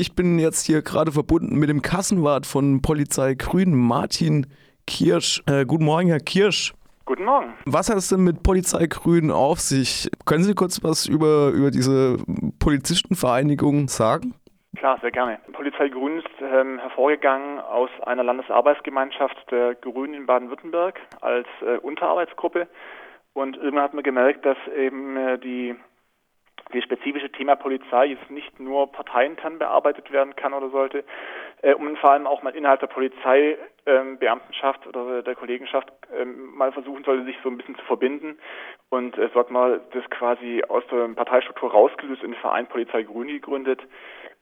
Ich bin jetzt hier gerade verbunden mit dem Kassenwart von Polizei Grün, Martin Kirsch. Äh, guten Morgen, Herr Kirsch. Guten Morgen. Was hat es denn mit Polizei Grün auf sich? Können Sie kurz was über, über diese Polizistenvereinigung sagen? Klar, sehr gerne. Polizei Grün ist ähm, hervorgegangen aus einer Landesarbeitsgemeinschaft der Grünen in Baden-Württemberg als äh, Unterarbeitsgruppe. Und irgendwann hat man gemerkt, dass eben äh, die das spezifische Thema Polizei jetzt nicht nur parteiintern bearbeitet werden kann oder sollte, äh, und vor allem auch mal innerhalb der Polizeibeamtenschaft ähm, oder der Kollegenschaft ähm, mal versuchen sollte, sich so ein bisschen zu verbinden und äh, so hat man das quasi aus der Parteistruktur rausgelöst in den Verein Polizei Grün gegründet,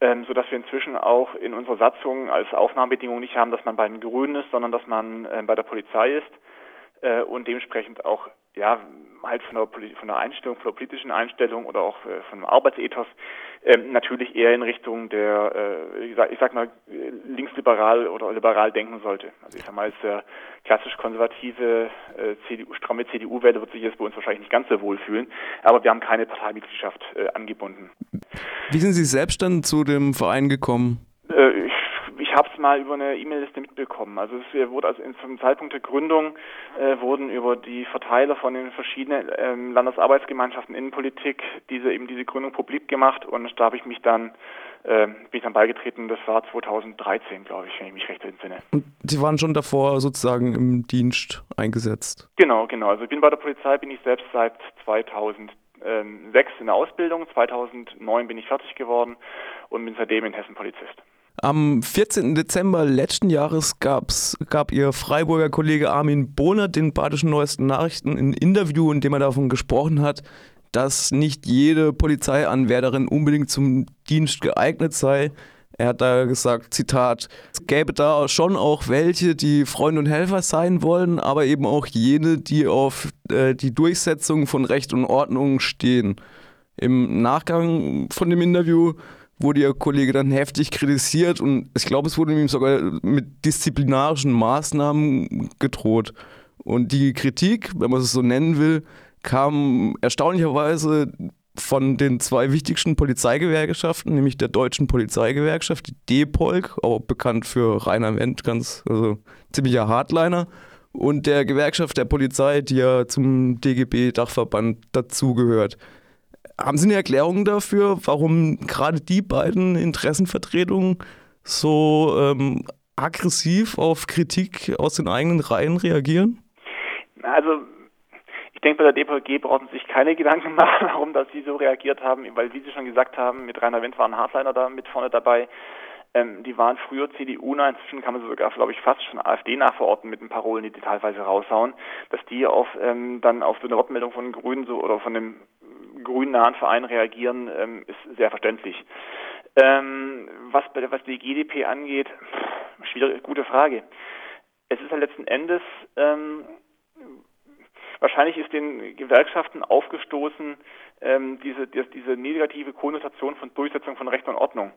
ähm, so dass wir inzwischen auch in unserer Satzung als Aufnahmebedingung nicht haben, dass man bei den Grünen ist, sondern dass man äh, bei der Polizei ist äh, und dementsprechend auch ja halt von der, von der Einstellung, von der politischen Einstellung oder auch äh, von dem Arbeitsethos ähm, natürlich eher in Richtung der, äh, ich, sag, ich sag mal, linksliberal oder liberal denken sollte. Also ich sag mal, als der klassisch konservative äh, CDU, stramme CDU-Wähler wird sich jetzt bei uns wahrscheinlich nicht ganz so wohl fühlen, aber wir haben keine Parteimitgliedschaft äh, angebunden. Wie sind Sie selbst dann zu dem Verein gekommen? Ich habe es mal über eine E-Mail-Liste mitbekommen. Also es wurde also zum Zeitpunkt der Gründung äh, wurden über die Verteiler von den verschiedenen ähm, Landesarbeitsgemeinschaften Innenpolitik diese eben diese Gründung publik gemacht und da habe ich mich dann äh, bin ich dann beigetreten. Das war 2013, glaube ich, wenn ich mich recht entsinne. Und Sie waren schon davor sozusagen im Dienst eingesetzt? Genau, genau. Also ich bin bei der Polizei, bin ich selbst seit 2006 in der Ausbildung. 2009 bin ich fertig geworden und bin seitdem in Hessen Polizist. Am 14. Dezember letzten Jahres gab's, gab ihr Freiburger Kollege Armin Bohner den Badischen Neuesten Nachrichten ein Interview, in dem er davon gesprochen hat, dass nicht jede Polizeianwärterin unbedingt zum Dienst geeignet sei. Er hat da gesagt, Zitat, es gäbe da schon auch welche, die Freunde und Helfer sein wollen, aber eben auch jene, die auf äh, die Durchsetzung von Recht und Ordnung stehen. Im Nachgang von dem Interview wurde Ihr Kollege dann heftig kritisiert und ich glaube, es wurde ihm sogar mit disziplinarischen Maßnahmen gedroht. Und die Kritik, wenn man es so nennen will, kam erstaunlicherweise von den zwei wichtigsten Polizeigewerkschaften, nämlich der Deutschen Polizeigewerkschaft, die DEPOLG, auch bekannt für Rainer Wendt, ganz also ziemlicher Hardliner, und der Gewerkschaft der Polizei, die ja zum DGB-Dachverband dazugehört. Haben Sie eine Erklärung dafür, warum gerade die beiden Interessenvertretungen so ähm, aggressiv auf Kritik aus den eigenen Reihen reagieren? Also ich denke, bei der DPG brauchen Sie sich keine Gedanken machen, warum dass Sie so reagiert haben, weil wie Sie schon gesagt haben, mit Rainer Wendt waren Hardliner da mit vorne dabei. Ähm, die waren früher CDU-nah, inzwischen kann man sogar, glaube ich, fast schon AfD nachverorten mit den Parolen, die die teilweise raushauen, dass die auf ähm, dann auf so eine Wortmeldung von Grünen so oder von dem grünnahen Verein reagieren, ähm, ist sehr verständlich. Ähm, was, was die GDP angeht, schwierige, gute Frage. Es ist ja letzten Endes, ähm, wahrscheinlich ist den Gewerkschaften aufgestoßen, ähm, diese, diese negative Konnotation von Durchsetzung von Recht und Ordnung.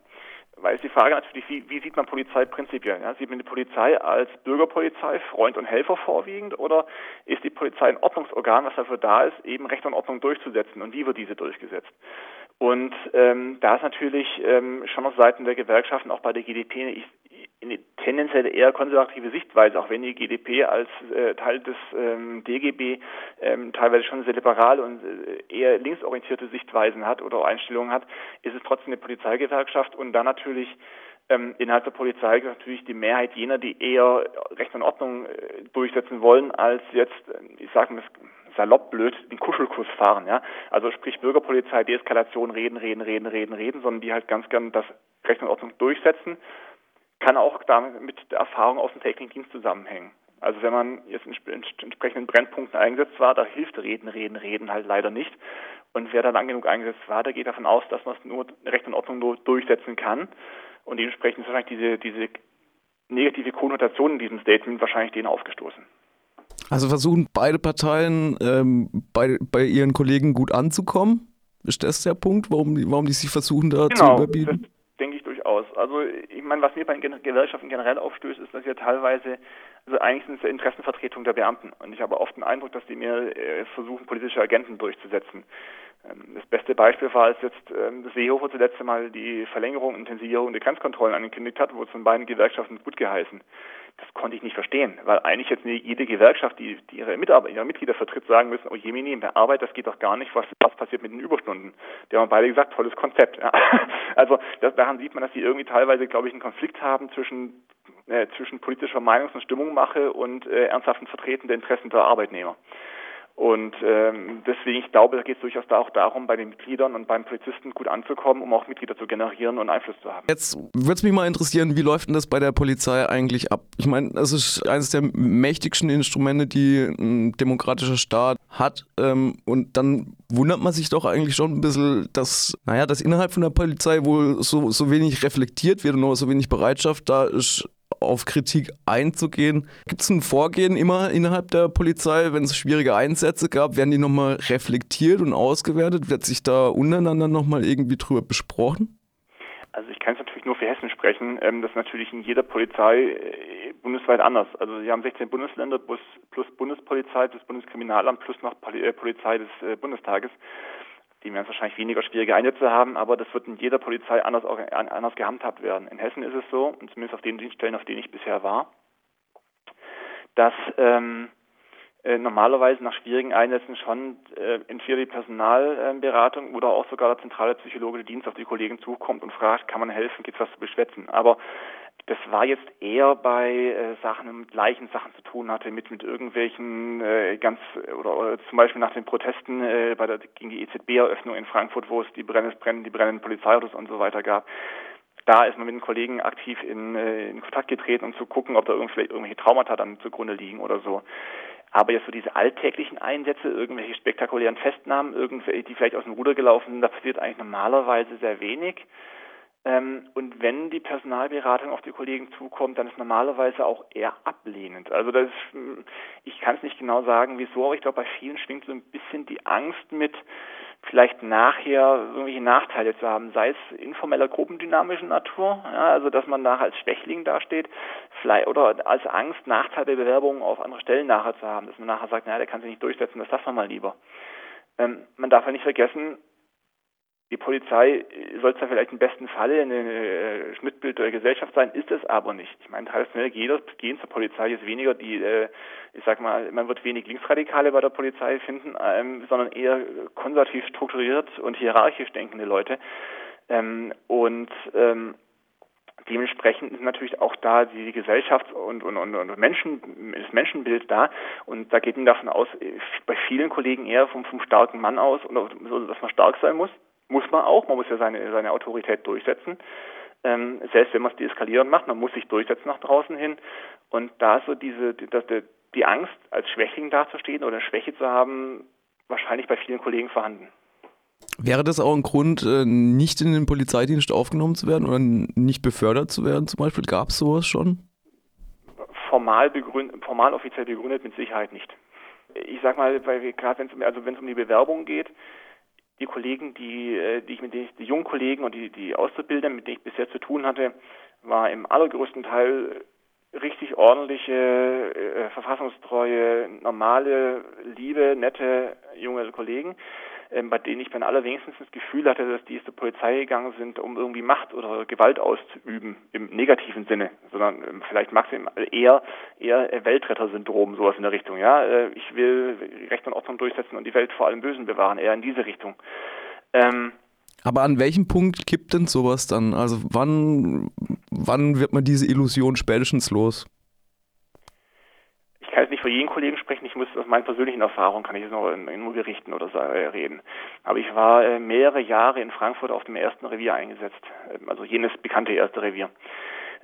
Weil es die Frage natürlich, wie, wie sieht man Polizei prinzipiell? Ja? Sieht man die Polizei als Bürgerpolizei, Freund und Helfer vorwiegend oder ist die Polizei ein Ordnungsorgan, was dafür da ist, eben Recht und Ordnung durchzusetzen und wie wird diese durchgesetzt? Und ähm, da ist natürlich ähm, schon auf Seiten der Gewerkschaften, auch bei der GDP, tendenziell eher konservative Sichtweise, auch wenn die GDP als äh, Teil des ähm, DGB ähm, teilweise schon sehr liberal und äh, eher linksorientierte Sichtweisen hat oder Einstellungen hat, ist es trotzdem eine Polizeigewerkschaft und dann natürlich ähm, innerhalb der Polizei natürlich die Mehrheit jener, die eher Recht und Ordnung äh, durchsetzen wollen, als jetzt, äh, ich sage mal salopp blöd, den Kuschelkurs fahren, ja. Also sprich Bürgerpolizei, Deeskalation, reden, reden, reden, reden, reden, sondern die halt ganz gern das Recht und Ordnung durchsetzen, kann auch damit mit der Erfahrung aus dem täglichen Dienst zusammenhängen. Also wenn man jetzt in entsprechenden Brennpunkten eingesetzt war, da hilft Reden, Reden, Reden halt leider nicht. Und wer da lang genug eingesetzt war, der geht davon aus, dass man es nur Recht und Ordnung nur durchsetzen kann. Und dementsprechend ist wahrscheinlich diese, diese negative Konnotation in diesem Statement wahrscheinlich denen aufgestoßen. Also versuchen beide Parteien ähm, bei, bei ihren Kollegen gut anzukommen? Ist das der Punkt, warum, warum die sich versuchen, da genau, zu überbieten? Das denke ich durchaus. Also ich meine, was mir bei den Gesellschaften generell aufstößt, ist, dass ja teilweise, also eigentlich sind es Interessenvertretung der Beamten. Und ich habe oft den Eindruck, dass die mir äh, versuchen, politische Agenten durchzusetzen. Ähm, das beste Beispiel war, als jetzt ähm, das Seehofer zuletzt einmal die Verlängerung und Intensivierung der Grenzkontrollen angekündigt hat, wurde von beiden Gewerkschaften gut geheißen. Das konnte ich nicht verstehen, weil eigentlich jetzt jede Gewerkschaft, die, die ihre, Mitarbeiter, ihre Mitglieder vertritt, sagen müssen, oh Jemini, in der Arbeit, das geht doch gar nicht, was, was passiert mit den Überstunden. Die haben beide gesagt, tolles Konzept. Ja. Also das, daran sieht man, dass sie irgendwie teilweise, glaube ich, einen Konflikt haben zwischen, äh, zwischen politischer Meinungs- und Stimmungmache und äh, ernsthaften Vertreten der Interessen der Arbeitnehmer. Und ähm, deswegen, ich glaube, da geht es durchaus da auch darum, bei den Mitgliedern und beim Polizisten gut anzukommen, um auch Mitglieder zu generieren und Einfluss zu haben. Jetzt würde es mich mal interessieren, wie läuft denn das bei der Polizei eigentlich ab? Ich meine, das ist eines der mächtigsten Instrumente, die ein demokratischer Staat hat. Ähm, und dann wundert man sich doch eigentlich schon ein bisschen, dass, naja, dass innerhalb von der Polizei wohl so, so wenig reflektiert wird und so wenig Bereitschaft da ist, auf Kritik einzugehen. Gibt es ein Vorgehen immer innerhalb der Polizei, wenn es schwierige Einsätze gab, werden die nochmal reflektiert und ausgewertet? Wird sich da untereinander nochmal irgendwie drüber besprochen? Also ich kann es natürlich nur für Hessen sprechen. Ähm, das ist natürlich in jeder Polizei äh, bundesweit anders. Also wir haben 16 Bundesländer plus, Bundespolizei, plus Bundeskriminalamt, plus noch äh, Polizei des äh, Bundestages die werden wahrscheinlich weniger schwierige Einsätze haben, aber das wird in jeder Polizei anders, anders gehandhabt werden. In Hessen ist es so, und zumindest auf den Dienststellen, auf denen ich bisher war, dass ähm, äh, normalerweise nach schwierigen Einsätzen schon äh, entweder die Personalberatung oder auch sogar der zentrale psychologische Dienst auf die Kollegen zukommt und fragt, kann man helfen, gibt es was zu beschwätzen. Aber das war jetzt eher bei äh, Sachen mit gleichen Sachen zu tun hatte, mit mit irgendwelchen äh, ganz oder, oder zum Beispiel nach den Protesten äh, bei der gegen die EZB-Eröffnung in Frankfurt, wo es die brennenden, die brennenden Polizeiautos und so weiter gab. Da ist man mit den Kollegen aktiv in, äh, in Kontakt getreten, um zu gucken, ob da irgendwie irgendwelche Traumata dann zugrunde liegen oder so. Aber jetzt so diese alltäglichen Einsätze, irgendwelche spektakulären Festnahmen, irgendwelche, die vielleicht aus dem Ruder gelaufen sind, da passiert eigentlich normalerweise sehr wenig. Ähm, und wenn die Personalberatung auf die Kollegen zukommt, dann ist normalerweise auch eher ablehnend. Also das, hm, ich kann es nicht genau sagen, wieso, aber ich glaube, bei vielen schwingt so ein bisschen die Angst mit, vielleicht nachher irgendwelche Nachteile zu haben, sei es informeller gruppendynamischer Natur, ja, also dass man nachher als Schwächling dasteht, vielleicht, oder als Angst, Nachteile der Bewerbungen auf andere Stellen nachher zu haben, dass man nachher sagt, naja, der kann sich nicht durchsetzen, das lassen wir mal lieber. Ähm, man darf ja nicht vergessen, die Polizei soll zwar vielleicht im besten Falle ein äh, Schnittbild der Gesellschaft sein, ist es aber nicht. Ich meine, traditionell jeder gehen zur Polizei ist weniger die, äh, ich sag mal, man wird wenig Linksradikale bei der Polizei finden, ähm, sondern eher konservativ strukturiert und hierarchisch denkende Leute. Ähm, und ähm, dementsprechend ist natürlich auch da die Gesellschaft und, und, und, und Menschen, das Menschenbild da. Und da geht man davon aus, bei vielen Kollegen eher vom, vom starken Mann aus, so, dass man stark sein muss muss man auch, man muss ja seine, seine Autorität durchsetzen. Ähm, selbst wenn man es deeskalieren macht, man muss sich durchsetzen nach draußen hin. Und da so diese, die, die, die Angst, als Schwächling dazustehen oder Schwäche zu haben, wahrscheinlich bei vielen Kollegen vorhanden. Wäre das auch ein Grund, äh, nicht in den Polizeidienst aufgenommen zu werden oder nicht befördert zu werden zum Beispiel? Gab es sowas schon? Formal, begründet, formal offiziell begründet mit Sicherheit nicht. Ich sag mal, gerade wenn es um, also wenn es um die Bewerbung geht, die Kollegen, die, äh, die ich mit ich, die jungen Kollegen und die, die Auszubildenden, mit denen ich bisher zu tun hatte, war im allergrößten Teil richtig ordentliche, äh, verfassungstreue, normale, liebe, nette junge Kollegen bei denen ich beim allerwenigstens das Gefühl hatte, dass die zur Polizei gegangen sind, um irgendwie Macht oder Gewalt auszuüben, im negativen Sinne, sondern ähm, vielleicht maximal eher eher Weltretter-Syndrom, sowas in der Richtung. Ja, äh, ich will Recht und Ordnung durchsetzen und die Welt vor allem Bösen bewahren, eher in diese Richtung. Ähm, aber an welchem Punkt kippt denn sowas dann? Also wann, wann wird man diese Illusion spätestens los? Ich kann jetzt nicht für jeden Kollegen sprechen, ich muss aus meinen persönlichen Erfahrungen, kann ich jetzt nur, nur berichten oder äh, reden. Aber ich war äh, mehrere Jahre in Frankfurt auf dem ersten Revier eingesetzt, ähm, also jenes bekannte erste Revier.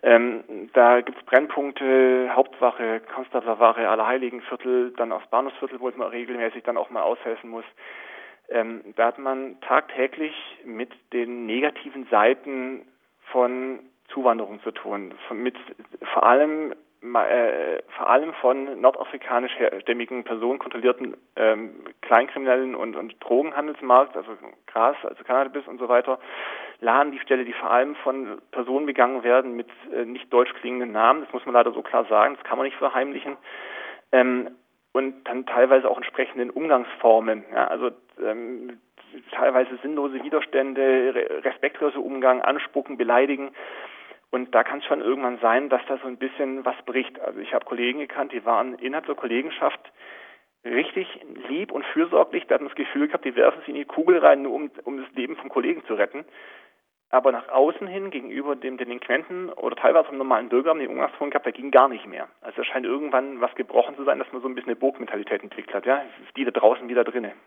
Ähm, da gibt es Brennpunkte, Hauptwache, Konstanzerwache, Allerheiligenviertel, dann aufs Bahnhofsviertel, wo man regelmäßig dann auch mal aushelfen muss. Ähm, da hat man tagtäglich mit den negativen Seiten von Zuwanderung zu tun, von, mit vor allem äh, vor allem von nordafrikanischstämmigen Personen kontrollierten ähm, Kleinkriminellen und, und Drogenhandelsmarkt, also Gras, also Cannabis und so weiter, laden die Stelle, die vor allem von Personen begangen werden mit äh, nicht deutsch klingenden Namen, das muss man leider so klar sagen, das kann man nicht verheimlichen, ähm, und dann teilweise auch entsprechenden Umgangsformen. Ja, also ähm, teilweise sinnlose Widerstände, respektloser Umgang, Anspucken, Beleidigen. Und da kann es schon irgendwann sein, dass da so ein bisschen was bricht. Also ich habe Kollegen gekannt, die waren innerhalb der Kollegenschaft richtig lieb und fürsorglich. Wir hatten das Gefühl gehabt, die werfen sie in die Kugel rein, nur um, um das Leben vom Kollegen zu retten. Aber nach außen hin, gegenüber dem Delinquenten oder teilweise vom normalen Bürger, haben die Umgangston gehabt, da ging gar nicht mehr. Also es scheint irgendwann was gebrochen zu sein, dass man so ein bisschen eine Burgmentalität entwickelt hat, ja. Die da draußen wieder drinnen.